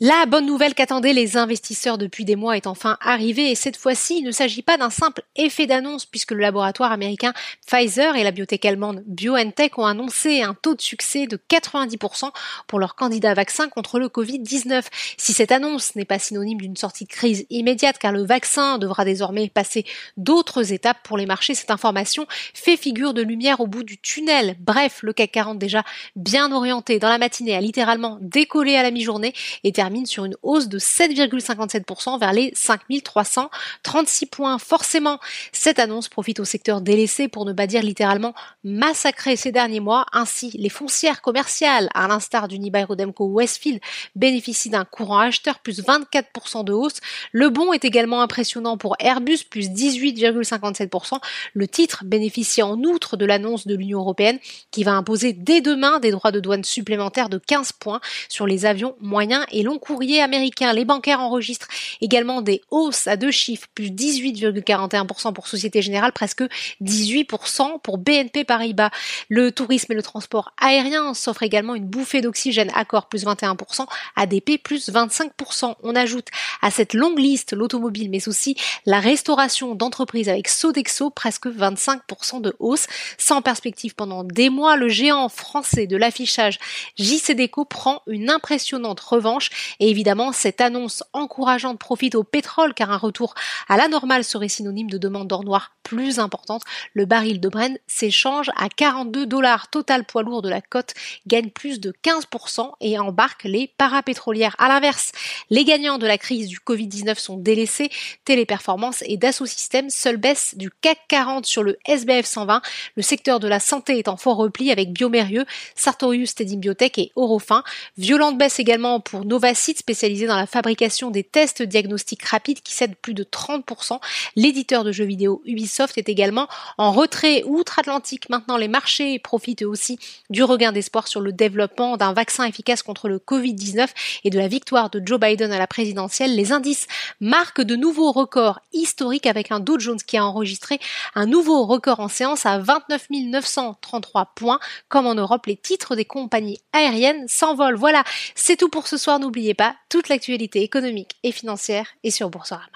La bonne nouvelle qu'attendaient les investisseurs depuis des mois est enfin arrivée et cette fois-ci, il ne s'agit pas d'un simple effet d'annonce puisque le laboratoire américain Pfizer et la biotech allemande BioNTech ont annoncé un taux de succès de 90% pour leur candidat vaccin contre le Covid-19. Si cette annonce n'est pas synonyme d'une sortie de crise immédiate car le vaccin devra désormais passer d'autres étapes pour les marchés, cette information fait figure de lumière au bout du tunnel. Bref, le CAC 40 déjà bien orienté dans la matinée a littéralement décollé à la mi-journée et termine sur une hausse de 7,57% vers les 5336 points. Forcément, cette annonce profite au secteur délaissé pour ne pas dire littéralement massacré ces derniers mois. Ainsi, les foncières commerciales, à l'instar d'Unibail Rodemco Westfield, bénéficient d'un courant acheteur plus 24% de hausse. Le bon est également impressionnant pour Airbus plus 18,57%. Le titre bénéficie en outre de l'annonce de l'Union européenne qui va imposer dès demain des droits de douane supplémentaires de 15 points sur les avions moyens et long courrier américains. Les bancaires enregistrent également des hausses à deux chiffres, plus 18,41% pour Société Générale, presque 18% pour BNP Paribas. Le tourisme et le transport aérien s'offrent également une bouffée d'oxygène, accord plus 21%, ADP plus 25%. On ajoute à cette longue liste l'automobile, mais aussi la restauration d'entreprises avec Sodexo, presque 25% de hausse. Sans perspective pendant des mois, le géant français de l'affichage JCDecaux prend une impressionnante revanche et évidemment cette annonce encourageante profite au pétrole car un retour à la normale serait synonyme de demande d'or noir plus importante. Le baril de Brent s'échange à 42 dollars. Total poids lourd de la cote gagne plus de 15% et embarque les parapétrolières. À l'inverse, les gagnants de la crise du Covid-19 sont délaissés. Téléperformance et Dassault Systèmes, seule baisse du CAC 40 sur le SBF 120. Le secteur de la santé est en fort repli avec Biomérieux, Sartorius Tedim Biotech et Orofin. Violente baisse également pour Novacite, spécialisé dans la fabrication des tests diagnostiques rapides qui cède plus de 30%. L'éditeur de jeux vidéo Ubisoft est également en retrait outre-Atlantique. Maintenant, les marchés profitent aussi du regain d'espoir sur le développement d'un vaccin efficace contre le Covid-19 et de la victoire de Joe Biden à la présidentielle. Les indices marquent de nouveaux records historiques avec un Dow Jones qui a enregistré un nouveau record en séance à 29 933 points. Comme en Europe, les titres des compagnies aériennes s'envolent. Voilà, c'est tout pour ce soir n'oubliez pas, toute l'actualité économique et financière est sur Boursorama.